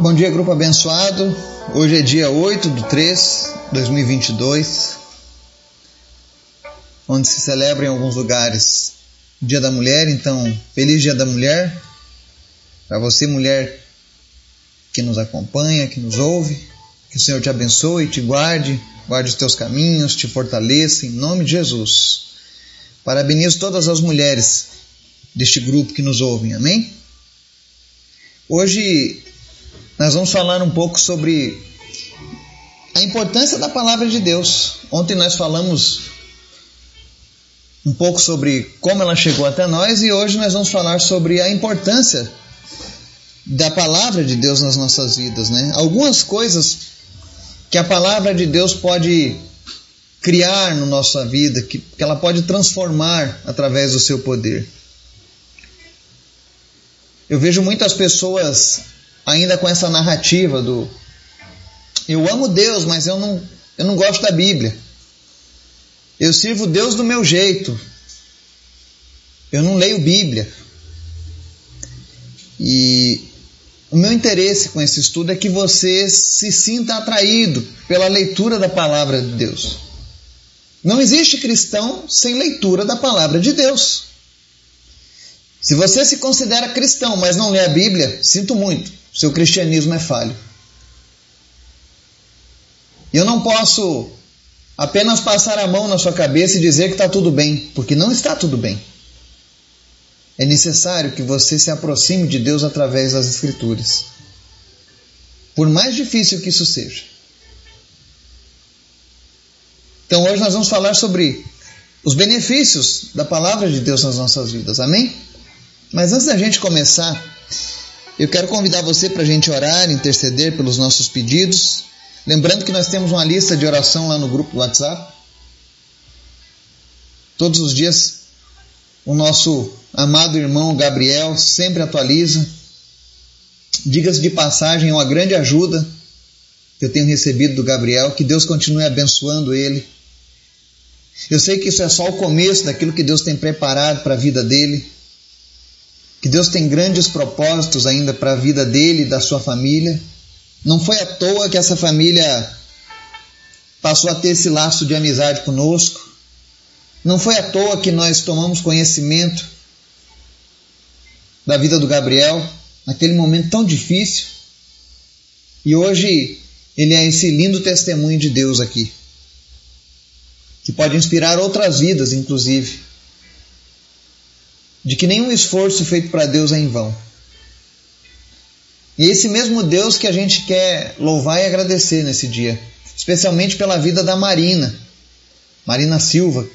Bom dia, grupo abençoado. Hoje é dia 8 de 3 de 2022, onde se celebra em alguns lugares o Dia da Mulher. Então, feliz Dia da Mulher para você, mulher que nos acompanha, que nos ouve. Que o Senhor te abençoe, te guarde, guarde os teus caminhos, te fortaleça em nome de Jesus. Parabenizo todas as mulheres deste grupo que nos ouvem, amém? Hoje nós vamos falar um pouco sobre a importância da palavra de Deus. Ontem nós falamos um pouco sobre como ela chegou até nós e hoje nós vamos falar sobre a importância da palavra de Deus nas nossas vidas, né? Algumas coisas que a palavra de Deus pode criar na nossa vida, que, que ela pode transformar através do seu poder. Eu vejo muitas pessoas ainda com essa narrativa do eu amo Deus, mas eu não, eu não gosto da Bíblia. Eu sirvo Deus do meu jeito. Eu não leio Bíblia. E o meu interesse com esse estudo é que você se sinta atraído pela leitura da palavra de Deus. Não existe cristão sem leitura da palavra de Deus. Se você se considera cristão, mas não lê a Bíblia, sinto muito seu cristianismo é falho. Eu não posso apenas passar a mão na sua cabeça e dizer que está tudo bem, porque não está tudo bem. É necessário que você se aproxime de Deus através das Escrituras. Por mais difícil que isso seja. Então hoje nós vamos falar sobre os benefícios da palavra de Deus nas nossas vidas. Amém? Mas antes da gente começar, eu quero convidar você para a gente orar, interceder pelos nossos pedidos. Lembrando que nós temos uma lista de oração lá no grupo do WhatsApp. Todos os dias o nosso amado irmão Gabriel sempre atualiza. Diga-se de passagem, é uma grande ajuda que eu tenho recebido do Gabriel. Que Deus continue abençoando ele. Eu sei que isso é só o começo daquilo que Deus tem preparado para a vida dele que Deus tem grandes propósitos ainda para a vida dele e da sua família. Não foi à toa que essa família passou a ter esse laço de amizade conosco. Não foi à toa que nós tomamos conhecimento da vida do Gabriel, naquele momento tão difícil. E hoje ele é esse lindo testemunho de Deus aqui, que pode inspirar outras vidas, inclusive de que nenhum esforço feito para Deus é em vão. E é esse mesmo Deus que a gente quer louvar e agradecer nesse dia, especialmente pela vida da Marina, Marina Silva,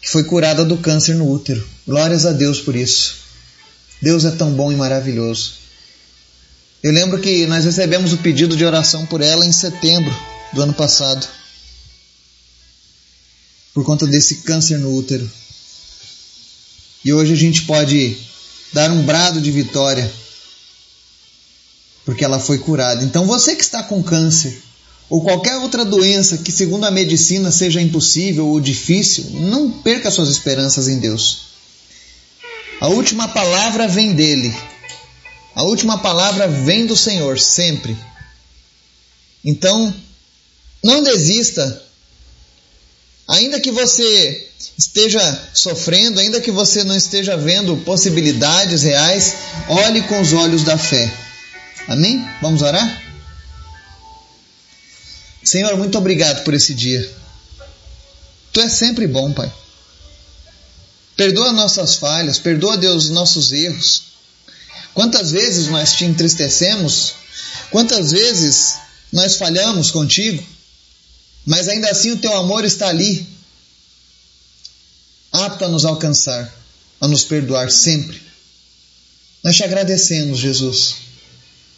que foi curada do câncer no útero. Glórias a Deus por isso. Deus é tão bom e maravilhoso. Eu lembro que nós recebemos o pedido de oração por ela em setembro do ano passado, por conta desse câncer no útero. E hoje a gente pode dar um brado de vitória, porque ela foi curada. Então você que está com câncer, ou qualquer outra doença que, segundo a medicina, seja impossível ou difícil, não perca suas esperanças em Deus. A última palavra vem dele. A última palavra vem do Senhor, sempre. Então, não desista. Ainda que você esteja sofrendo, ainda que você não esteja vendo possibilidades reais, olhe com os olhos da fé. Amém? Vamos orar? Senhor, muito obrigado por esse dia. Tu és sempre bom, Pai. Perdoa nossas falhas, perdoa, Deus, nossos erros. Quantas vezes nós te entristecemos, quantas vezes nós falhamos contigo, mas ainda assim o teu amor está ali, apto a nos alcançar, a nos perdoar sempre. Nós te agradecemos, Jesus.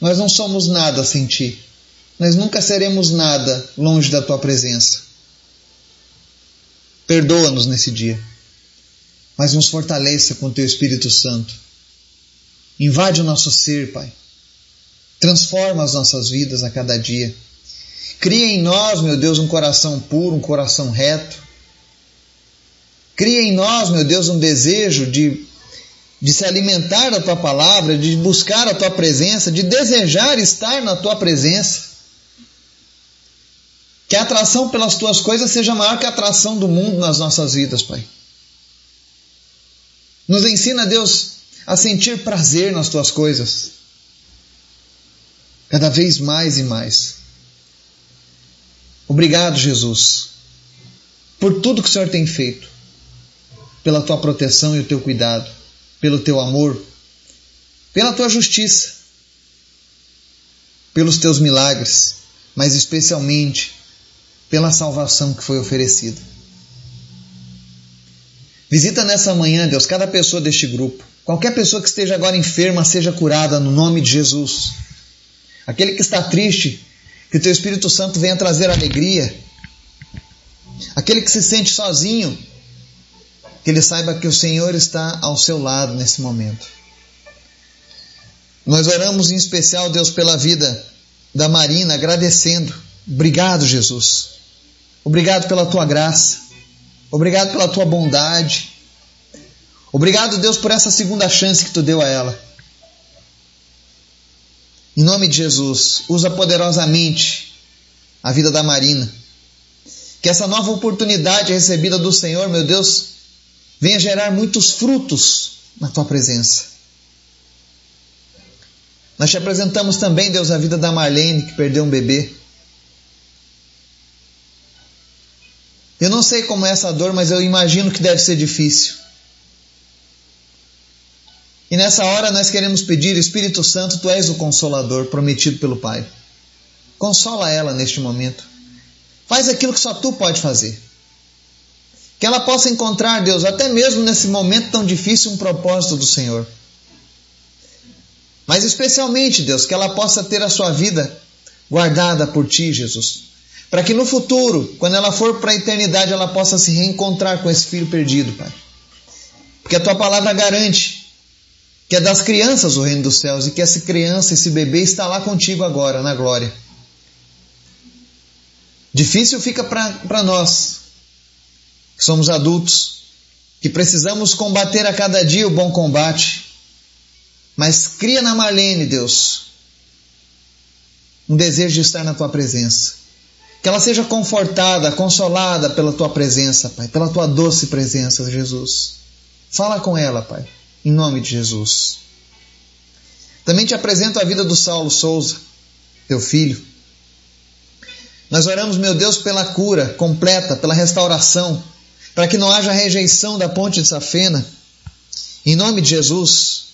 Nós não somos nada sem ti. Nós nunca seremos nada longe da tua presença. Perdoa-nos nesse dia, mas nos fortaleça com teu Espírito Santo. Invade o nosso ser, Pai. Transforma as nossas vidas a cada dia. Cria em nós, meu Deus, um coração puro, um coração reto, Cria em nós, meu Deus, um desejo de, de se alimentar da tua palavra, de buscar a tua presença, de desejar estar na tua presença. Que a atração pelas tuas coisas seja maior que a atração do mundo nas nossas vidas, Pai. Nos ensina, Deus, a sentir prazer nas tuas coisas. Cada vez mais e mais. Obrigado, Jesus, por tudo que o Senhor tem feito, pela tua proteção e o teu cuidado, pelo teu amor, pela tua justiça, pelos teus milagres, mas especialmente pela salvação que foi oferecida. Visita nessa manhã, Deus, cada pessoa deste grupo. Qualquer pessoa que esteja agora enferma seja curada no nome de Jesus. Aquele que está triste, que o teu Espírito Santo venha trazer alegria. Aquele que se sente sozinho, que ele saiba que o Senhor está ao seu lado nesse momento. Nós oramos em especial, Deus, pela vida da Marina, agradecendo. Obrigado, Jesus. Obrigado pela tua graça. Obrigado pela tua bondade. Obrigado, Deus, por essa segunda chance que tu deu a ela. Em nome de Jesus, usa poderosamente a vida da Marina. Que essa nova oportunidade recebida do Senhor, meu Deus, venha gerar muitos frutos na tua presença. Nós te apresentamos também, Deus, a vida da Marlene, que perdeu um bebê. Eu não sei como é essa dor, mas eu imagino que deve ser difícil. E nessa hora nós queremos pedir, Espírito Santo, tu és o consolador prometido pelo Pai. Consola ela neste momento. Faz aquilo que só tu pode fazer. Que ela possa encontrar, Deus, até mesmo nesse momento tão difícil, um propósito do Senhor. Mas especialmente, Deus, que ela possa ter a sua vida guardada por ti, Jesus. Para que no futuro, quando ela for para a eternidade, ela possa se reencontrar com esse filho perdido, Pai. Porque a tua palavra garante que é das crianças o reino dos céus e que essa criança, esse bebê está lá contigo agora, na glória. Difícil fica para nós, que somos adultos, que precisamos combater a cada dia o bom combate. Mas cria na Marlene, Deus, um desejo de estar na tua presença. Que ela seja confortada, consolada pela tua presença, Pai, pela tua doce presença, Jesus. Fala com ela, Pai, em nome de Jesus. Também te apresento a vida do Saulo Souza, teu filho. Nós oramos, meu Deus, pela cura completa, pela restauração, para que não haja rejeição da ponte de Safena. Em nome de Jesus,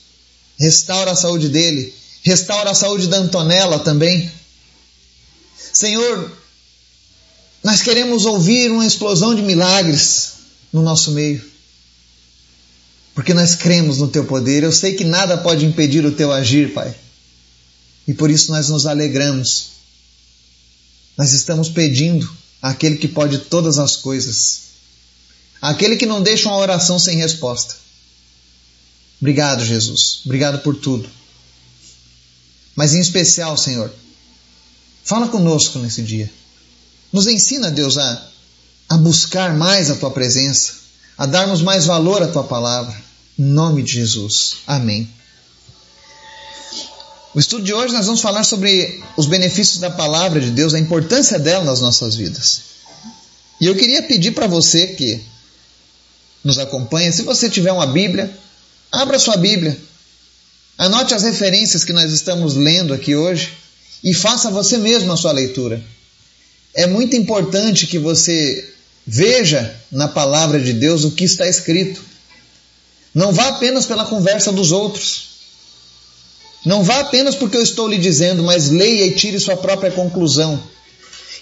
restaura a saúde dele, restaura a saúde da Antonella também. Senhor, nós queremos ouvir uma explosão de milagres no nosso meio. Porque nós cremos no teu poder. Eu sei que nada pode impedir o teu agir, Pai. E por isso nós nos alegramos. Nós estamos pedindo àquele que pode todas as coisas, àquele que não deixa uma oração sem resposta. Obrigado, Jesus. Obrigado por tudo. Mas em especial, Senhor, fala conosco nesse dia. Nos ensina, Deus, a, a buscar mais a tua presença, a darmos mais valor à tua palavra. Em nome de Jesus. Amém. O estudo de hoje nós vamos falar sobre os benefícios da palavra de Deus, a importância dela nas nossas vidas. E eu queria pedir para você que nos acompanha, se você tiver uma Bíblia, abra sua Bíblia. Anote as referências que nós estamos lendo aqui hoje e faça você mesmo a sua leitura é muito importante que você veja na palavra de Deus o que está escrito. Não vá apenas pela conversa dos outros. Não vá apenas porque eu estou lhe dizendo, mas leia e tire sua própria conclusão.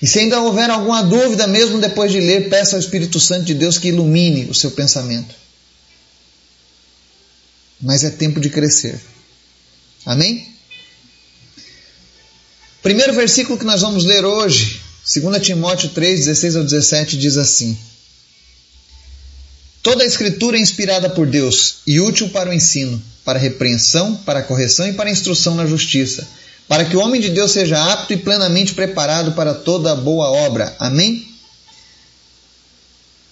E se ainda houver alguma dúvida, mesmo depois de ler, peça ao Espírito Santo de Deus que ilumine o seu pensamento. Mas é tempo de crescer. Amém? Primeiro versículo que nós vamos ler hoje 2 Timóteo 3, 16 ao 17 diz assim: Toda a Escritura é inspirada por Deus e útil para o ensino, para a repreensão, para a correção e para a instrução na justiça, para que o homem de Deus seja apto e plenamente preparado para toda boa obra. Amém?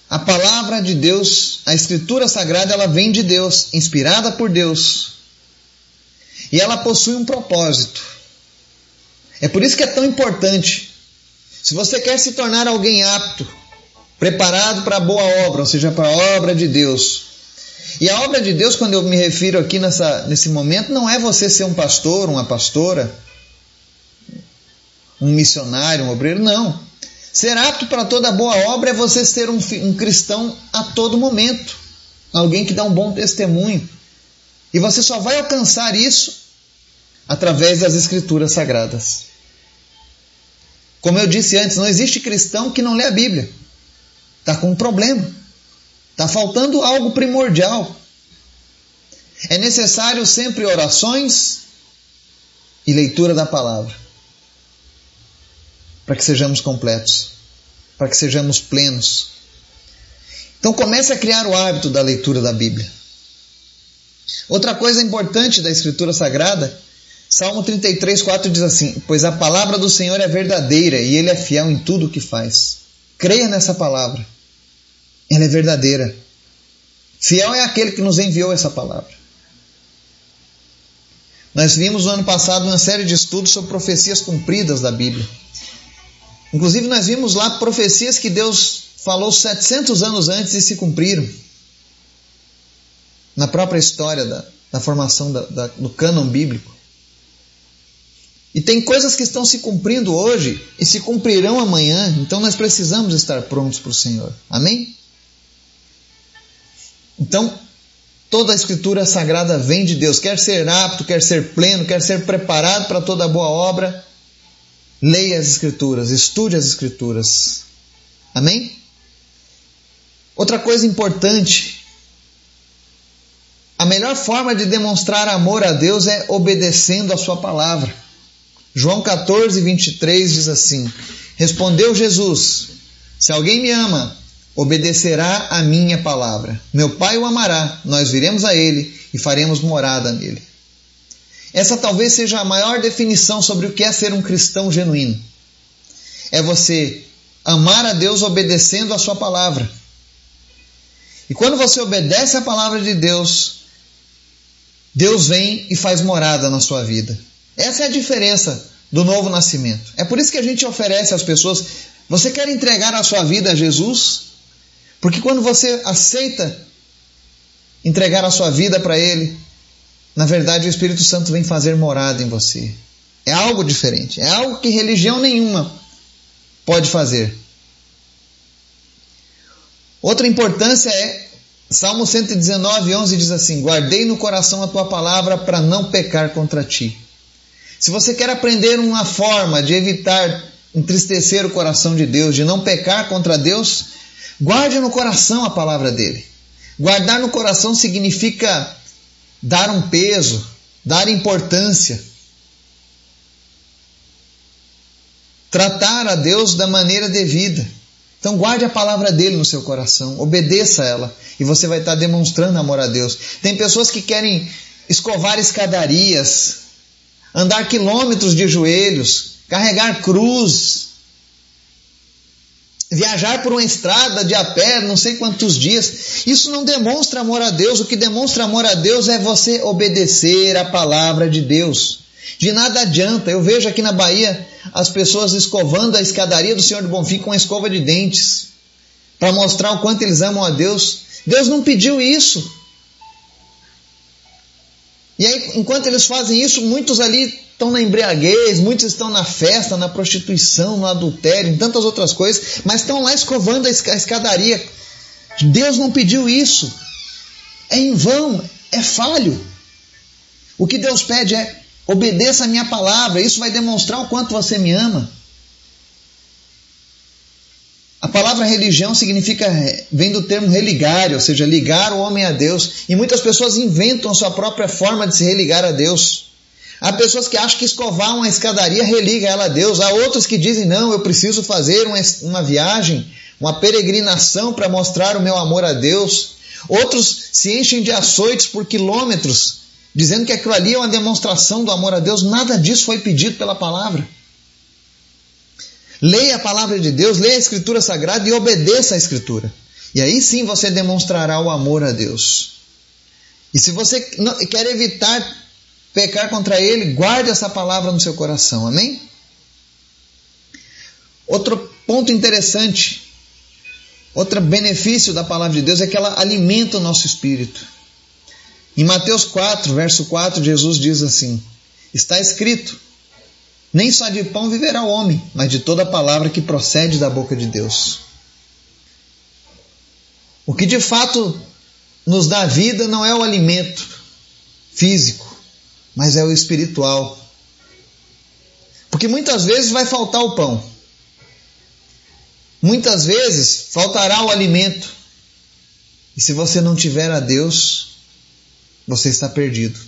A palavra de Deus, a escritura sagrada, ela vem de Deus, inspirada por Deus. E ela possui um propósito. É por isso que é tão importante. Se você quer se tornar alguém apto, preparado para a boa obra, ou seja, para a obra de Deus. E a obra de Deus, quando eu me refiro aqui nessa, nesse momento, não é você ser um pastor, uma pastora, um missionário, um obreiro, não. Ser apto para toda boa obra é você ser um, um cristão a todo momento, alguém que dá um bom testemunho. E você só vai alcançar isso através das Escrituras Sagradas. Como eu disse antes, não existe cristão que não lê a Bíblia. Está com um problema. Está faltando algo primordial. É necessário sempre orações e leitura da palavra para que sejamos completos, para que sejamos plenos. Então comece a criar o hábito da leitura da Bíblia. Outra coisa importante da Escritura Sagrada, Salmo 33, 4 diz assim: Pois a palavra do Senhor é verdadeira e ele é fiel em tudo o que faz. Creia nessa palavra. Ela é verdadeira. Fiel é aquele que nos enviou essa palavra. Nós vimos no ano passado uma série de estudos sobre profecias cumpridas da Bíblia. Inclusive, nós vimos lá profecias que Deus falou 700 anos antes e se cumpriram. Na própria história da, da formação da, da, do cânon bíblico. E tem coisas que estão se cumprindo hoje e se cumprirão amanhã, então nós precisamos estar prontos para o Senhor. Amém? Então, toda a escritura sagrada vem de Deus. Quer ser apto, quer ser pleno, quer ser preparado para toda boa obra, leia as escrituras, estude as escrituras. Amém? Outra coisa importante, a melhor forma de demonstrar amor a Deus é obedecendo a sua palavra. João 14, 23 diz assim: Respondeu Jesus: Se alguém me ama, obedecerá a minha palavra. Meu Pai o amará, nós viremos a ele e faremos morada nele. Essa talvez seja a maior definição sobre o que é ser um cristão genuíno. É você amar a Deus obedecendo a sua palavra. E quando você obedece a palavra de Deus, Deus vem e faz morada na sua vida. Essa é a diferença do novo nascimento. É por isso que a gente oferece às pessoas: você quer entregar a sua vida a Jesus? Porque quando você aceita entregar a sua vida para Ele, na verdade o Espírito Santo vem fazer morada em você. É algo diferente, é algo que religião nenhuma pode fazer. Outra importância é Salmo 119, 11 diz assim: Guardei no coração a tua palavra para não pecar contra ti. Se você quer aprender uma forma de evitar entristecer o coração de Deus, de não pecar contra Deus, Guarde no coração a palavra dele. Guardar no coração significa dar um peso, dar importância. Tratar a Deus da maneira devida. Então guarde a palavra dele no seu coração, obedeça a ela e você vai estar demonstrando amor a Deus. Tem pessoas que querem escovar escadarias, andar quilômetros de joelhos, carregar cruz, viajar por uma estrada de a pé, não sei quantos dias, isso não demonstra amor a Deus. O que demonstra amor a Deus é você obedecer a palavra de Deus. De nada adianta. Eu vejo aqui na Bahia as pessoas escovando a escadaria do Senhor do Bonfim com uma escova de dentes para mostrar o quanto eles amam a Deus. Deus não pediu isso. E aí, enquanto eles fazem isso, muitos ali estão na embriaguez, muitos estão na festa, na prostituição, no adultério, em tantas outras coisas, mas estão lá escovando a escadaria. Deus não pediu isso. É em vão, é falho. O que Deus pede é obedeça a minha palavra, isso vai demonstrar o quanto você me ama. A palavra religião significa, vem do termo religar, ou seja, ligar o homem a Deus. E muitas pessoas inventam sua própria forma de se religar a Deus. Há pessoas que acham que escovar uma escadaria religa ela a Deus. Há outros que dizem, não, eu preciso fazer uma, uma viagem, uma peregrinação para mostrar o meu amor a Deus. Outros se enchem de açoites por quilômetros, dizendo que aquilo ali é uma demonstração do amor a Deus. Nada disso foi pedido pela palavra. Leia a palavra de Deus, leia a Escritura Sagrada e obedeça a Escritura. E aí sim você demonstrará o amor a Deus. E se você quer evitar pecar contra Ele, guarde essa palavra no seu coração. Amém? Outro ponto interessante, outro benefício da palavra de Deus é que ela alimenta o nosso espírito. Em Mateus 4, verso 4, Jesus diz assim: Está escrito: Nem só de pão viverá o homem, mas de toda palavra que procede da boca de Deus. O que de fato nos dá vida não é o alimento físico, mas é o espiritual. Porque muitas vezes vai faltar o pão. Muitas vezes faltará o alimento. E se você não tiver a Deus, você está perdido.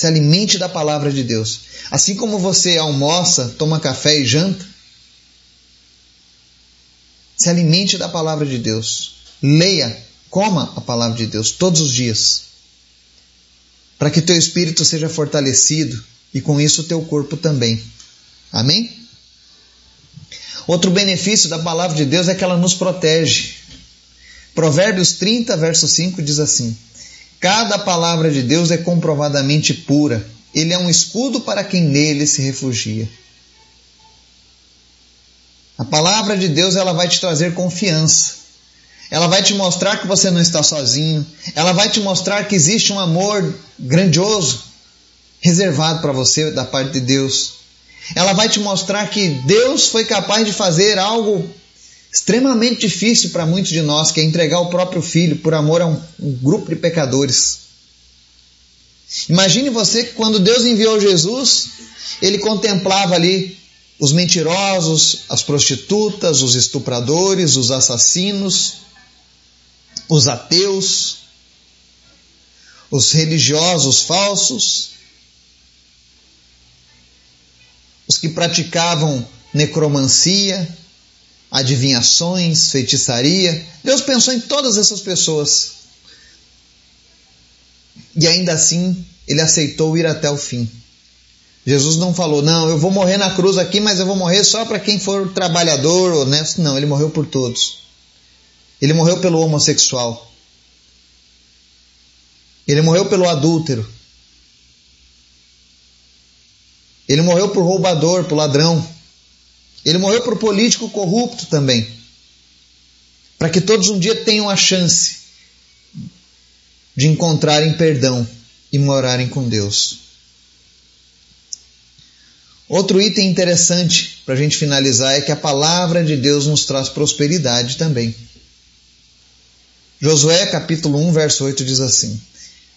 Se alimente da palavra de Deus. Assim como você almoça, toma café e janta, se alimente da palavra de Deus. Leia, coma a palavra de Deus todos os dias. Para que teu espírito seja fortalecido e com isso teu corpo também. Amém? Outro benefício da palavra de Deus é que ela nos protege. Provérbios 30, verso 5 diz assim: Cada palavra de Deus é comprovadamente pura, ele é um escudo para quem nele se refugia. A palavra de Deus ela vai te trazer confiança. Ela vai te mostrar que você não está sozinho. Ela vai te mostrar que existe um amor grandioso reservado para você da parte de Deus. Ela vai te mostrar que Deus foi capaz de fazer algo extremamente difícil para muitos de nós, que é entregar o próprio filho por amor a um, um grupo de pecadores. Imagine você que quando Deus enviou Jesus, ele contemplava ali os mentirosos, as prostitutas, os estupradores, os assassinos, os ateus, os religiosos falsos, os que praticavam necromancia, adivinhações, feitiçaria. Deus pensou em todas essas pessoas. E ainda assim, ele aceitou ir até o fim. Jesus não falou, não, eu vou morrer na cruz aqui, mas eu vou morrer só para quem for trabalhador, honesto. Não, ele morreu por todos. Ele morreu pelo homossexual. Ele morreu pelo adúltero. Ele morreu por roubador, por ladrão. Ele morreu por político corrupto também. Para que todos um dia tenham a chance de encontrarem perdão e morarem com Deus. Outro item interessante para a gente finalizar é que a palavra de Deus nos traz prosperidade também. Josué capítulo 1, verso 8 diz assim: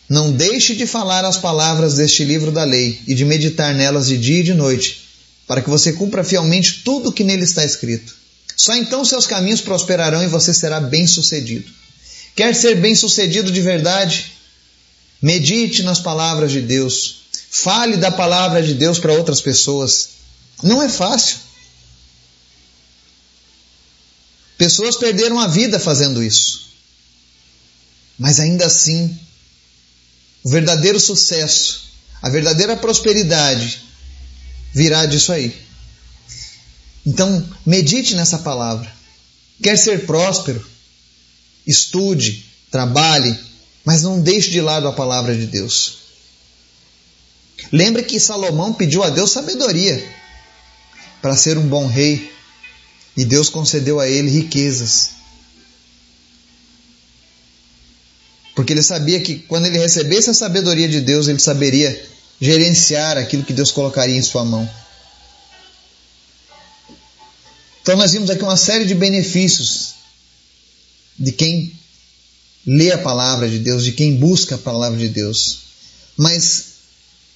Não deixe de falar as palavras deste livro da lei e de meditar nelas de dia e de noite, para que você cumpra fielmente tudo o que nele está escrito. Só então seus caminhos prosperarão e você será bem-sucedido. Quer ser bem-sucedido de verdade? Medite nas palavras de Deus. Fale da palavra de Deus para outras pessoas. Não é fácil. Pessoas perderam a vida fazendo isso. Mas ainda assim, o verdadeiro sucesso, a verdadeira prosperidade virá disso aí. Então, medite nessa palavra. Quer ser próspero? Estude, trabalhe, mas não deixe de lado a palavra de Deus. Lembre que Salomão pediu a Deus sabedoria para ser um bom rei e Deus concedeu a ele riquezas. Porque ele sabia que quando ele recebesse a sabedoria de Deus, ele saberia gerenciar aquilo que Deus colocaria em sua mão. Então nós vimos aqui uma série de benefícios de quem lê a palavra de Deus, de quem busca a palavra de Deus. Mas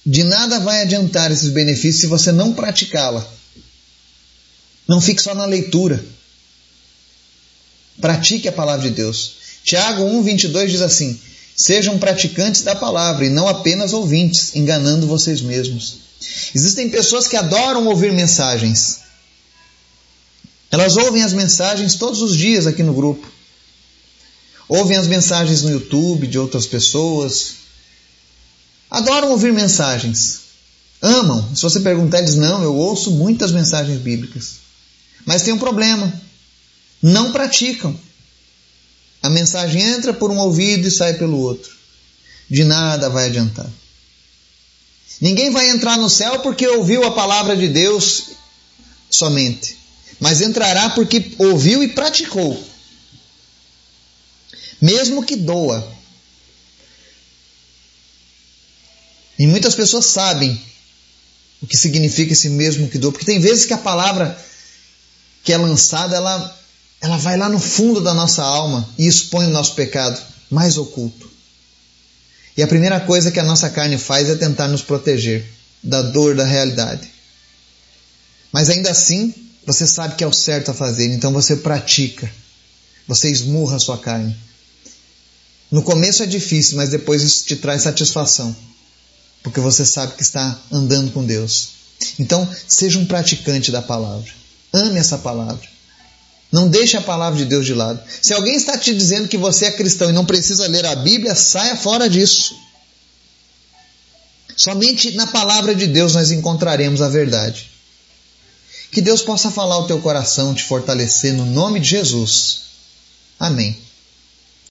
de nada vai adiantar esses benefícios se você não praticá-la. Não fique só na leitura. Pratique a palavra de Deus. Tiago 1,22 diz assim: Sejam praticantes da palavra e não apenas ouvintes, enganando vocês mesmos. Existem pessoas que adoram ouvir mensagens. Elas ouvem as mensagens todos os dias aqui no grupo. Ouvem as mensagens no YouTube de outras pessoas, adoram ouvir mensagens. Amam. Se você perguntar, eles não, eu ouço muitas mensagens bíblicas. Mas tem um problema. não praticam. A mensagem entra por um ouvido e sai pelo outro. De nada vai adiantar. Ninguém vai entrar no céu porque ouviu a palavra de Deus somente, mas entrará porque ouviu e praticou. Mesmo que doa. E muitas pessoas sabem o que significa esse mesmo que doa, porque tem vezes que a palavra que é lançada, ela, ela vai lá no fundo da nossa alma e expõe o nosso pecado mais oculto. E a primeira coisa que a nossa carne faz é tentar nos proteger da dor da realidade. Mas ainda assim, você sabe que é o certo a fazer, então você pratica. Você esmurra a sua carne. No começo é difícil, mas depois isso te traz satisfação, porque você sabe que está andando com Deus. Então, seja um praticante da palavra. Ame essa palavra. Não deixe a palavra de Deus de lado. Se alguém está te dizendo que você é cristão e não precisa ler a Bíblia, saia fora disso. Somente na palavra de Deus nós encontraremos a verdade. Que Deus possa falar o teu coração, te fortalecer no nome de Jesus. Amém.